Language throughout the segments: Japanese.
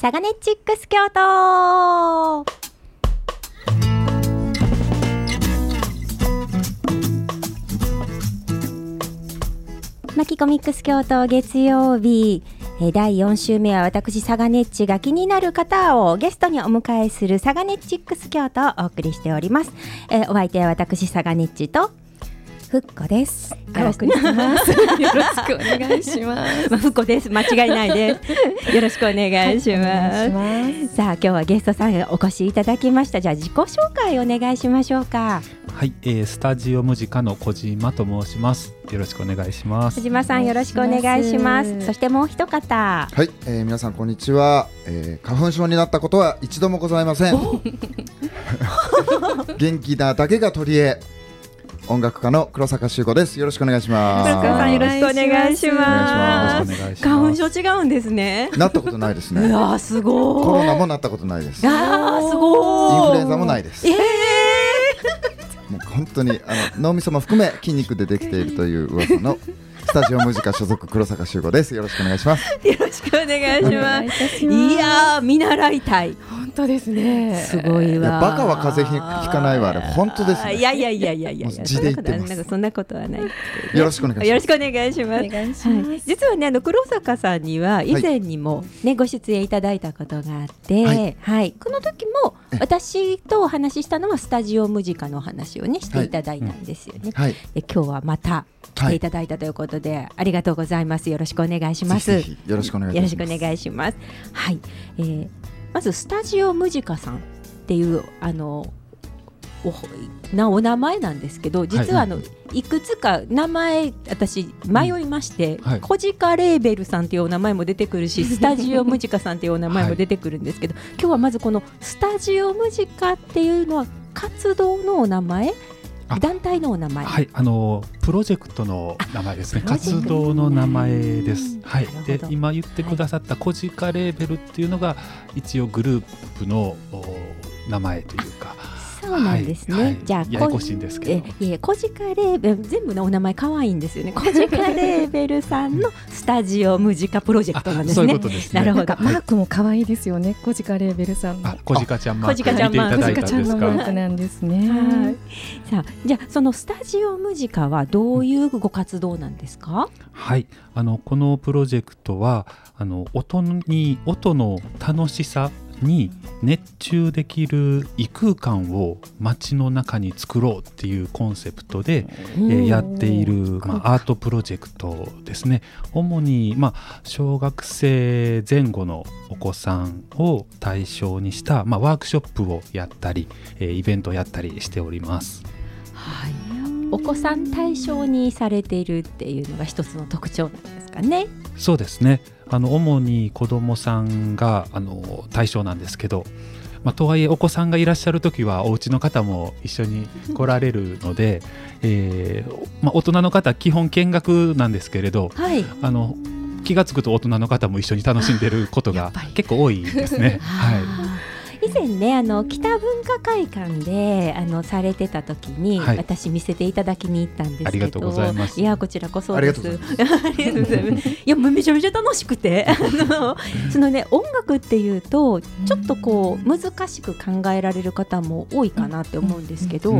サガネチックス京都。マキコミックス京都月曜日。第4週目は私サガネッチが気になる方をゲストにお迎えするサガネッチックス京都をお送りしております、えー、お相手は私サガネッチとふっこです。よろしくお願いします。まあ、ふっこです。間違いないです。よろしくお願いします。はい、ますさあ、今日はゲストさんお越しいただきました。じゃあ、自己紹介お願いしましょうか。はい、えー、スタジオムジカの小島と申します。よろしくお願いします。小島さん、よろしくお願いします。そしてもう一方。はい、えー、皆さんこんにちは、えー。花粉症になったことは一度もございません。元気なだけが取り柄。音楽家の黒坂修吾です。よろしくお願いします。黒坂さんよろしくお願いします。花粉症違うんですね。なったことないですね。あすごい。コロナもなったことないです。あすごい。インフルエンザもないです。えー、もう本当にあの脳みそも含め筋肉でできているという噂のスタジオムジカ所属黒坂修吾です。よろしくお願いします。よろしくお願いします。いや見習いたい。本当ですね。すごいわ。バカは風邪ひかないわあれ本当です、ね、いやいやいやいやいや字で言ってなんかそんなことはない。よろしくお願いします。よろしくお願いします。はい、実はねあの黒坂さんには以前にもね、ご出演いただいたことがあって、はい、はい、この時も私とお話ししたのはスタジオムジカの話をねしていただいたんですよね。はい、で今日はまた来ていただいたということで、はい、ありがとうございます。よろしくお願いします。ぜひよろしくお願いします。よろしくお願いします。はい、えー、まずスタジオムジカさんっていうあのおなお名前なんですけど実はあの、はい、いくつか名前私迷いまして、うん。はい、コジカレーベルさんっていうお名前も出てくるし スタジオムジカさんっていうお名前も出てくるんですけど、はい、今日はまずこのスタジオムジカっていうのは活動のお名前団体のお名前。はいあのプロジェクトの名前ですね。活動の名前です。はい。で今言ってくださったコジカレーベルっていうのが一応グループの名前というかそうなんですね。はいはい、じゃあ、ややこしいんですけど。え、いえ、コジカレーベル、全部のお名前可愛いんですよね。コジカレーベルさんのスタジオムジカプロジェクトなんですね。ううすねなるほど。マークも可愛いですよね。コジカレーベルさんの。コジカちゃんマーク。コジカちゃんマーク。コジカちゃんのマークなんですね。はい。さあ、じゃあ、そのスタジオムジカはどういうご活動なんですか？はい、あのこのプロジェクトはあの音に音の楽しさに熱中できる異空間を街の中に作ろうっていうコンセプトで、えー、やっている、まあ、アートプロジェクトですね。主に、まあ、小学生前後のお子さんを対象にした、まあ、ワークショップをやったり、えー、イベントをやったりしております。はいお子さん対象にされているっていうのが一つの特徴なんですかね。そうですねあの主に子どもさんがあの対象なんですけど、まあ、とはいえお子さんがいらっしゃる時はお家の方も一緒に来られるので、えーまあ、大人の方基本見学なんですけれど、はい、あの気が付くと大人の方も一緒に楽しんでることが結構多いですね。はい以前ねあの北文化会館であのされてた時に、はい、私見せていただきに行ったんですけどありがとうございます。いやこちらこそです。いやめちゃめちゃ楽しくて あのそのね音楽っていうとちょっとこう難しく考えられる方も多いかなって思うんですけど、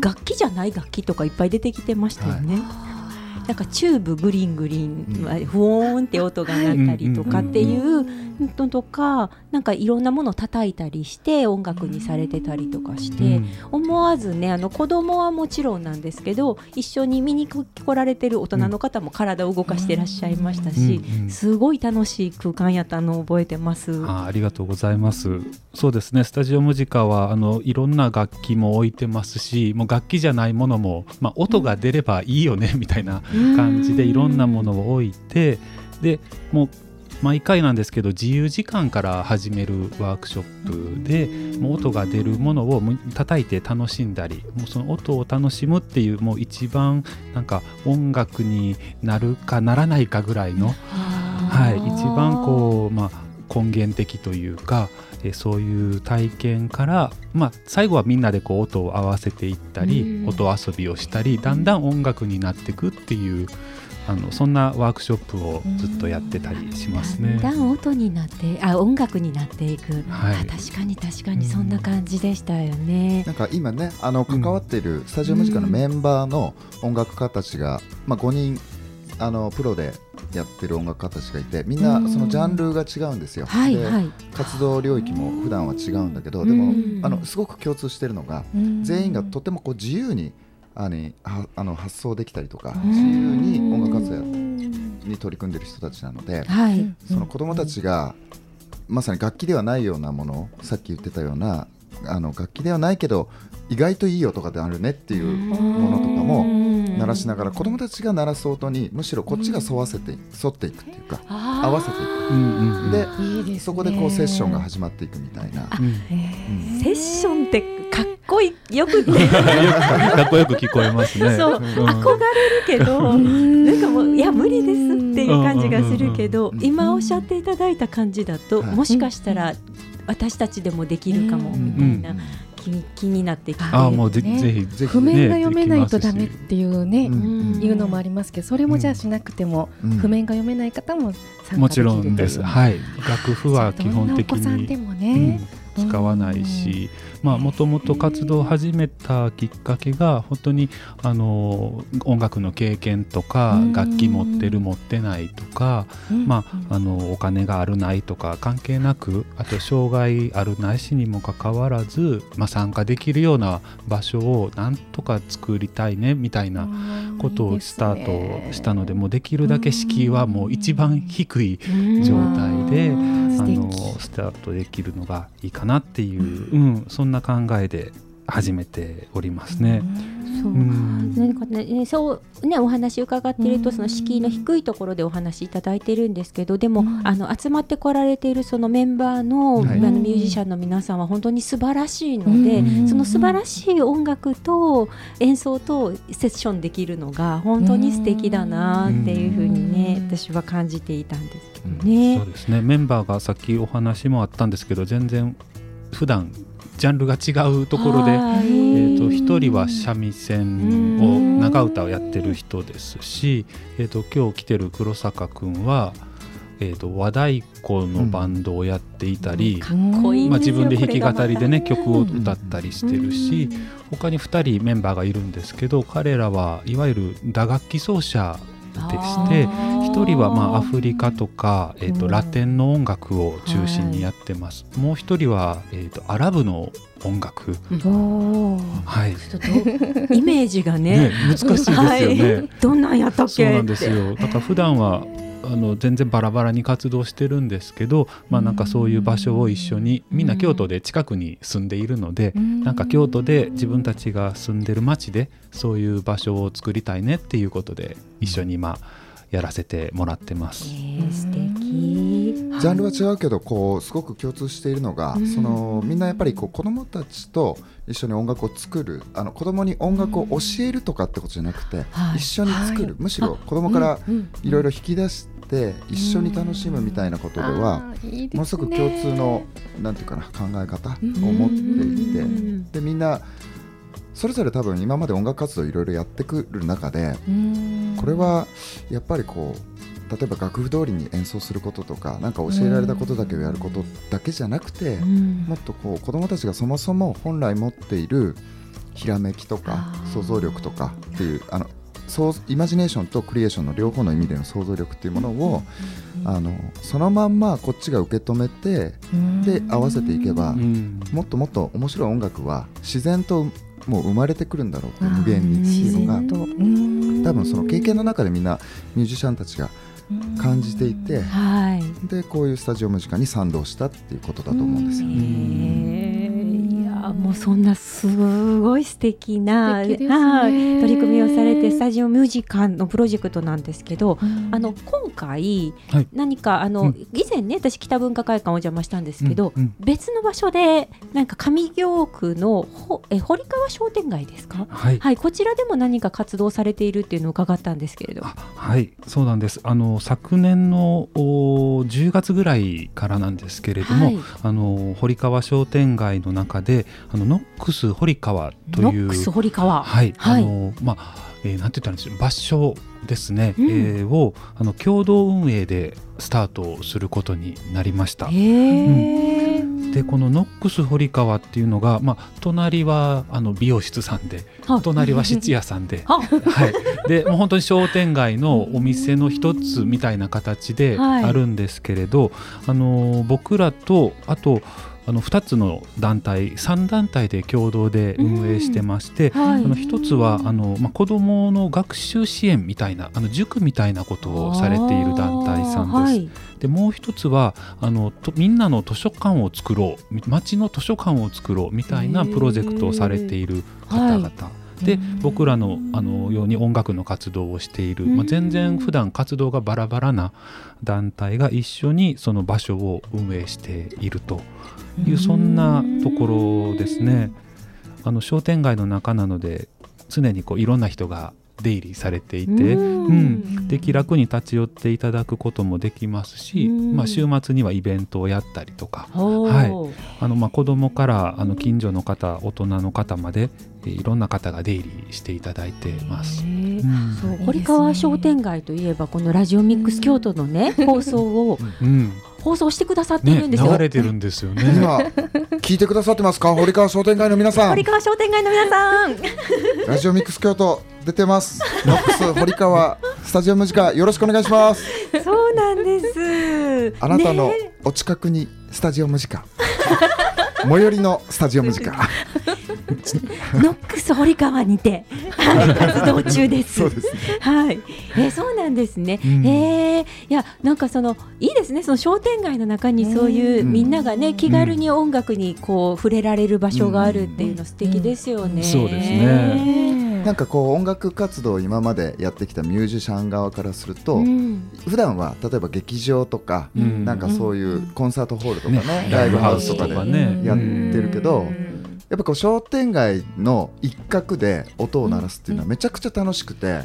楽器じゃない楽器とかいっぱい出てきてましたよね。はいなんかチューブグリングリン、うん、フォーンって音が鳴ったりとかっていうのとかなんかいろんなものを叩いたりして音楽にされてたりとかして、思わずねあの子供はもちろんなんですけど一緒に見に来られてる大人の方も体を動かしてらっしゃいましたし、すごい楽しい空間やったのを覚えてます。あありがとうございます。そうですねスタジオムジカはあのいろんな楽器も置いてますしもう楽器じゃないものも、まあ、音が出ればいいよねみたいな感じでいろんなものを置いてでもう毎回なんですけど自由時間から始めるワークショップでもう音が出るものを叩いて楽しんだりもうその音を楽しむっていうもう一番なんか音楽になるかならないかぐらいの、はい、一番こう、まあ、根源的というかえそういう体験から、まあ、最後はみんなでこう音を合わせていったり、音遊びをしたりだんだん音楽になっていくっていうあのそんなワークショップをずっとやってたりしますね。だんだん音になってあ音楽になっていく、はい。あ確かに確かにそんな感じでしたよね。なんか今ねあの関わっているスタジオムジカのメンバーの音楽家たちが、まあ、5人あのプロでやってる音楽家たちがいてみんなそのジャンルが違うんですよ。ではいはい。活動領域も普段は違うんだけどうんでもうんあのすごく共通してるのが全員がとてもこう自由にあのはあの発想できたりとかうん自由に音楽活動に取り組んでる人たちなのではい。その子どもたちがまさに楽器ではないようなものさっき言ってたようなあの楽器ではないけど意外といい音があるねっていうものとかも鳴らしながら子どもたちが鳴らす音にむしろこっちが沿わせて沿っていくっていうか合わせていうんうんうん。くでいいですね。そこでこうセッションが始まっていくみたいな。うんうん。セッションってかっこいいよく。かっこよく聞こえますね。そう、ん。憧れるけど、なんかもういや無理ですっていう感じがするけど、うん今おっしゃっていただいた感じだと、はい。もしかしたら私たちでもできるかもうん。みたいな気気になってきて、ああもうぜね。ぜひぜひ譜面が読めないとねダメっていうね、うん。いうのもありますけどそれもじゃあしなくても、うん。譜面が読めない方も参もち加できるろんです。はい。楽譜は基本的どんなお子さんでに。もね、うん。使わないし、まあもともと活動を始めたきっかけが本当にあの音楽の経験とかうん。楽器持ってる持ってないとか、うん。まああのお金があるないとか関係なくあと障害あるないしにもかかわらず、まあ、参加できるような場所をなんとか作りたいねみたいなことをスタートしたのでもうできるだけ敷居はもう一番低い状態でうんあのスタートできるのがいいかなっていう、うん、そんな考えで始めておりますね。そう。うん。何かね、そうねお話伺っているとうん。その敷居の低いところでお話しいただいてるんですけどでも、うん。あの集まってこられているそのメンバーの,、はい。あのミュージシャンの皆さんは本当に素晴らしいので、うん。その素晴らしい音楽と演奏とセッションできるのが本当に素敵だなっていうふうにね、うん。私は感じていたんですけどそね。うですね。メンバーがさっきお話もあったんですけど全然普段ジャンルが違うところで、はいえー、と1人は三味線を長唄をやってる人ですし、えー、と今日来てる黒坂君は、えー、と和太鼓のバンドをやっていたり、ま自分で弾き語りでね曲を歌ったりしてるし、他に2人メンバーがいるんですけど彼らはいわゆる打楽器奏者でして1人はまあアフリカとか、えー、とうん。ラテンの音楽を中心にやってます、もう1人は、えー、とアラブの音楽、はい。イメージがね。ね難しいですよね。はい、どんなんやったっけ？そうなんですよ。だから普段はあの全然バラバラに活動してるんですけど、まあ、なんかそういう場所を一緒にみんな京都で近くに住んでいるので、なんか京都で自分たちが住んでる町でそういう場所を作りたいねっていうことで一緒に今やらせてもらってます。えー、素敵。ジャンルは違うけどこうすごく共通しているのが、うん。そのみんなやっぱりこう子どもたちと一緒に音楽を作るあの子どもに音楽を教えるとかってことじゃなくて、はい一緒に作る、はい。むしろ子どもからうん。いろいろ引き出して一緒に楽しむみたいなことでは、あーいいですね。ものすごく共通のなんていうかな考え方をうん持っていて、うん。でみんなそれぞれ多分今まで音楽活動いろいろやってくる中でうんこれはやっぱりこう例えば楽譜通りに演奏することとかなんか教えられたことだけをやることだけじゃなくて、うん。もっとこう子どもたちがそもそも本来持っているひらめきとか想像力とかっていうあのそうイマジネーションとクリエーションの両方の意味での想像力っていうものを、あのそのまんまこっちが受け止めてで合わせていけば、うん。もっともっと面白い音楽は自然ともう生まれてくるんだろうって無限にっていうのが多分その経験の中でみんなミュージシャンたちが感じていてはい。でこういうスタジオムジカに賛同したっていうことだと思うんですよね。もうそんなすごい素敵な素敵ですね。はい取り組みをされてスタジオミュージカルのプロジェクトなんですけど、あの今回、はい。何かあの、うん。以前ね私北文化会館お邪魔したんですけど、うんうん。別の場所でなんか上京区のほえ堀川商店街ですか？はい。はいこちらでも何か活動されているっていうのを伺ったんですけれど。あはいそうなんです。あの昨年のお10月ぐらいからなんですけれども、はい。あの堀川商店街の中であの Knocks 堀川というノックス堀川。はい、はい。あのまあえー、なんて言ったんでしょう場所ですね、うん。えーをあの共同運営でスタートすることになりました。へえ。でこの Knocks 堀川っていうのが、まあ、隣はあの美容室さんでは。隣は質屋さんでは。はい、でもう本当に商店街のお店の一つみたいな形ではい。あるんですけれど、あの僕らとあとあの2つの団体3団体で共同で運営してまして、はい。あの一つはあの、まあ、子どもの学習支援みたいなあの塾みたいなことをされている団体さんです。はいでもう一つはあのとみんなの図書館を作ろうみ町の図書館を作ろうみたいなプロジェクトをされている方々。はいで僕らのあのように音楽の活動をしている、まあ、全然普段活動がバラバラな団体が一緒にその場所を運営しているというそんなところですね。あの商店街の中なので常にこういろんな人が出入りされていて、うん。うん、で気楽に立ち寄っていただくこともできますし、うん。まあ、週末にはイベントをやったりとかはい。あのまあ子供からあの近所の方大人の方までえいろんな方が出入りしていただいてます。うん。そう堀川商店街といえばこのラジオミックス京都のね放送をうん放送してくださってね、るんですよ。流れてるんですよね。今聞いてくださってますか？堀川商店街の皆さん。堀川商店街の皆さん、ラジオミックス京都出てます。ノックス堀川スタジオムジカよろしくお願いします。そうなんです。あなたのね。お近くにスタジオムジカ。最寄りのスタジオムジカ ノックス堀川にて、はい、活動中です。そうですね。はい、えーそうなんですね。うん。えー。いや、なんかそのいいですね。その商店街の中にそういう、うん。みんながね、気軽に音楽にこう触れられる場所があるっていうの素敵ですよね。そうですね。なんかこう音楽活動を今までやってきたミュージシャン側からすると、うん。普段は例えば劇場とか、うん。なんかそういうコンサートホールとかねねライブハウスとかでやってるけど、うんやっぱこう商店街の一角で音を鳴らすっていうのはめちゃくちゃ楽しくて、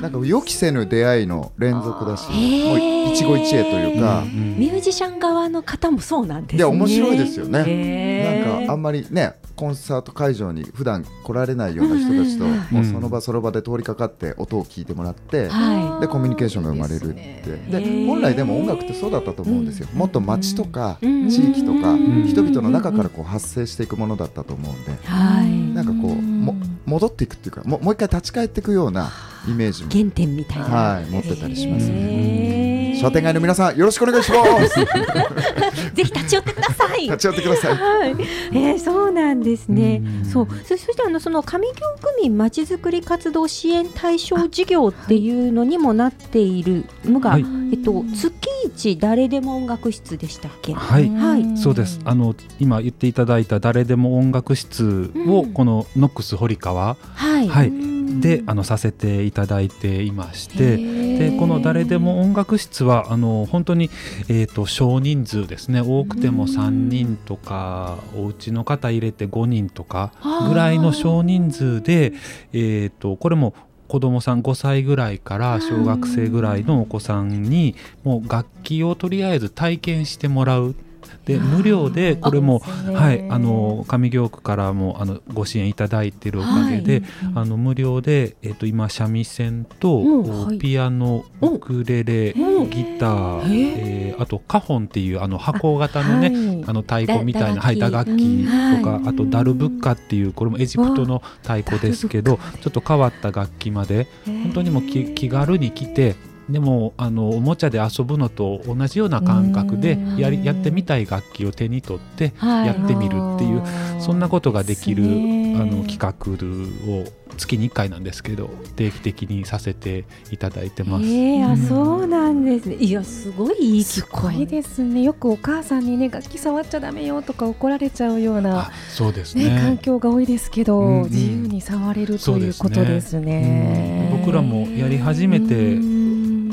なんか予期せぬ出会いの連続だし、もう一期一会というか、うん。ミュージシャン側の方もそうなんですね。いや面白いですよね。なんかあんまりねコンサート会場に普段来られないような人たちと、うん。もうその場その場で通りかかって音を聞い。てもらって、はでコミュニケーションが生まれるって。で本来でも音楽ってそうだったと思うんですよ、もっと街とかうん。地域とかうん。人々の中からこう発生していくものだったと思うんで。はい。なんかこうも戻っていくっていうかももう一回立ち返っていくようなイメージも原点みたいな。はい持ってたりしますね商店街の皆さん。よろしくお願いしますぜひ立ち寄ってください。立ち寄ってください。はい、えー、そうなんですね。うん。そう、そそしてあのその上京区民まちづくり活動支援対象事業っていうのにもなっているのが、はい。えっと月一誰でも音楽室でしたっけ？はい。はい。そうです。あの今言っていただいた誰でも音楽室をうん。このノックス堀川。はい。はい。うん。であのさせていただいていましてでこの誰でも音楽室はあの本当に、えー、と少人数ですね。多くても3人とかお家の方入れて5人とかぐらいの少人数で、えー、とこれも子供さん5歳ぐらいから小学生ぐらいのお子さんにもう楽器をとりあえず体験してもらう。で無料でこれも、はい、あの上京区からもあのご支援いただいているおかげで、あの無料で、えっと今三味線と、ピアノウクレレ、うん。ギター、へえーあとカホンっていうあの箱型のねあの太鼓みたいなだはい打楽器。とか、うんあとダルブッカっていうこれもエジプトの太鼓ですけどちょっと変わった楽器まで本当にもう気気軽に来てでもあのおもちゃで遊ぶのと同じような感覚でうん。やりやってみたい楽器を手に取ってはい。やってみるっていうそんなことができるあの企画画を月に1回なんですけど定期的にさせていただいてます。えー、あうん。そうなんですね。いやすごいいいすごいですね。よくお母さんにね楽器触っちゃダメよとか怒られちゃうようなあそうですね。環ね境が多いですけど、うんうん。自由に触れるというそうですね。ことですね。うん。僕らもやり始めてうん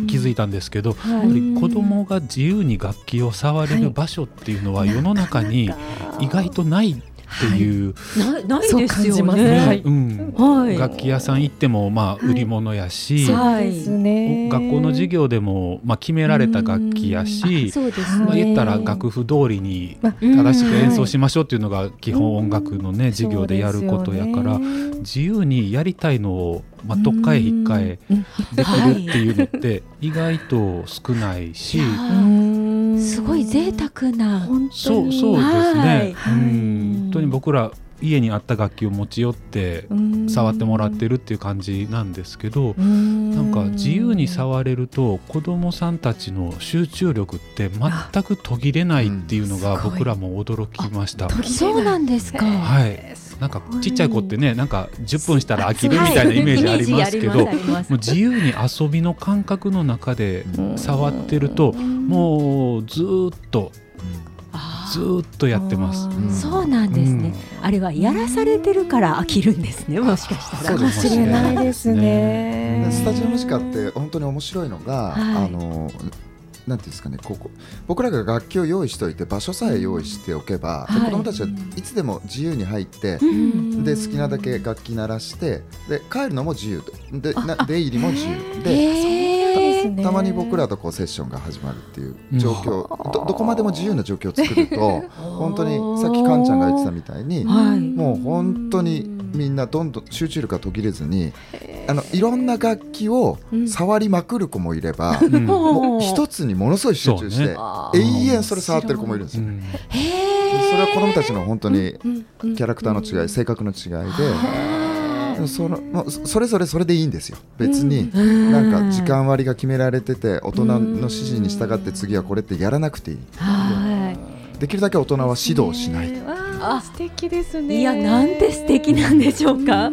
気づいたんですけど、はい。やっぱり子供が自由に楽器を触れる場所っていうのは世の中に意外とないっていう、なないですよね。はい。うん。はい。楽器屋さん行ってもまあ売り物やし、はいそうですね。学校の授業でもまあ決められた楽器やし、そうですね。まあ、言ったら楽譜通りにまあ正しく演奏はいしましょうっていうのが基本音楽のね授業でやることやから自由にやりたいのをまあとっかえひっかえうん。できるっていうのって意外と少ないしすごい贅沢な。本当に。そうそうですね、本当に僕ら家にあった楽器を持ち寄ってうん。触ってもらってるっていう感じなんですけどうん。なんか自由に触れると子どもさんたちの集中力って全く途切れないっていうのが僕らも驚きました。そうなんですか。はいなんかちっちゃい子ってねなんか10分したら飽きるみたいなイメージありますけど、もう自由に遊びの感覚の中で触ってるともうずーっとずーっとやってます。ん。そうなんですね。あれはやらされてるから飽きるんですね。もしかしたら。かもしれないですね。で。スタジオムジカって本当に面白いのが、はい。あのなんていうんですかねここ僕らが楽器を用意しておいて場所さえ用意しておけば、ではい。子どもたちはいつでも自由に入って、うん。で好きなだけ楽器鳴らしてで帰るのも自由ででなあ出入りも自由。で。へーね。たまに僕らとこうセッションが始まるっていう状況、どどこまでも自由な状況を作ると本当にさっきカンちゃんが言ってたみたいにはい。もう本当にみんなどんどん集中力が途切れずにあのいろんな楽器を触りまくる子もいれば、うん。もう一つにものすごい集中して、永遠それ触ってる子もいるんですよ。それは子どもたちの本当にキキャラクターの違い、性格の違いで、そのそそれぞれそれでいいんですよ。別に、なんか時間割が決められてて大人の指示に従って次はこれってやらなくていい。できるだけ大人は指導しない。あ素敵ですね。いやなんて素敵なんでしょうか。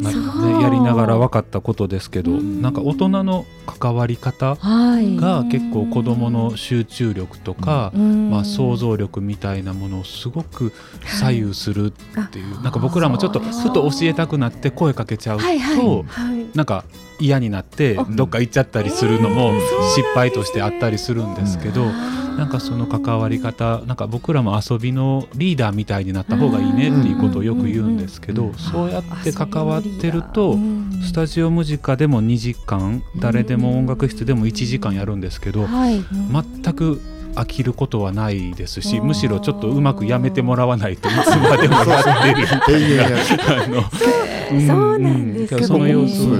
まあそう。ね、やりながら分かったことですけど、うん。なんか大人の関わり方はい。が結構子どもの集中力とか、うん。まあ、想像力みたいなものをすごく左右するっていう、なんか僕らもちょっとふと教えたくなって声かけちゃうと、はいはい。はい。なんか嫌になってどっか行っちゃったりするのも失敗としてあったりするんですけど、なんかその関わり方なんか僕らも遊びのリーダーみたいになった方がいいねっていうことをよく言うんですけど、うんそうやって関わってると、うんスタジオムジカでも2時間誰でも音楽室でも1時間やるんですけど、はい。全く飽きることはないですしむしろちょっとうまくやめてもらわないといつまでもやってる永遠やるあのそうなんです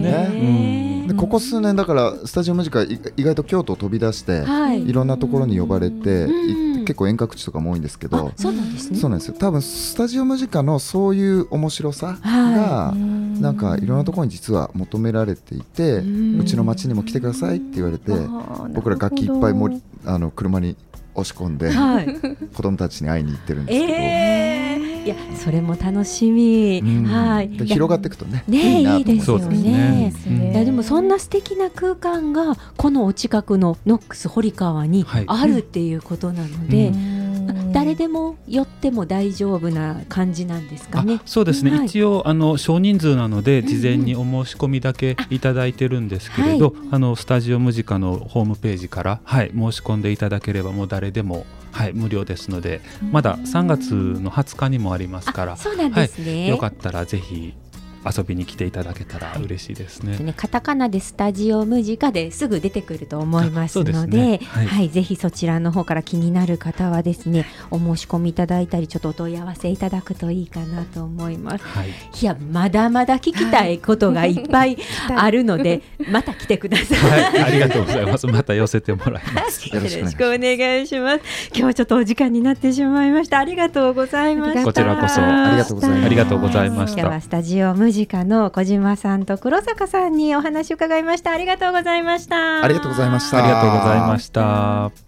ねでここ数年だからスタジオムジカい意外と京都を飛び出して、はい。いろんなところに呼ばれて、結構遠隔地とかも多いんですけどあ、そうなんですね。そうなんですよ。多分スタジオムジカのそういう面白さが、はなんかいろんなところに実は求められていて、うちの町にも来てくださいって言われて、僕ら楽器いっぱい盛りあの車に押し込んで、はい。子供たちに会いに行ってるんですけど、ええいやそれも楽しみ。うん。はい。広がっていくとねねいいいですよそうですね。いやでもそんな素敵な空間がこのお近くのノックス堀川にはい。あるっていうことなので、うん。誰でも寄っても大丈夫な感じなんですかね。あ。そうですね、はい。一応あの少人数なので事前にお申し込みだけいただいてるんですけれど、あのスタジオムジカのホームページから、はい、申し込んでいただければもう誰でも、はい、無料ですのでまだ3月の20日にもありますからあ、そうなんですね。よかったらぜひ遊びに来ていただけたら嬉しいですね。ね、カタカナでスタジオムジカですぐ出てくると思いますのでねははい。いぜひそちらの方から気になる方はですねお申し込みいただいたりちょっとお問い合わせいただくといいかなと思います。はい、いやまだまだ聞きたいことがいっぱい あるのでまた来てください。はい、ありがとうございます。また寄せてもらいます。よろしくお願いします。今日はちょっとお時間になってしまいました。ありがとうございました。こちらこそ。ありがとうございます。ありがとうございました。今日はスタジオムジカの小島さんと黒坂さんにお話を伺いました。ありがとうございました。ありがとうございました。ありがとうございました。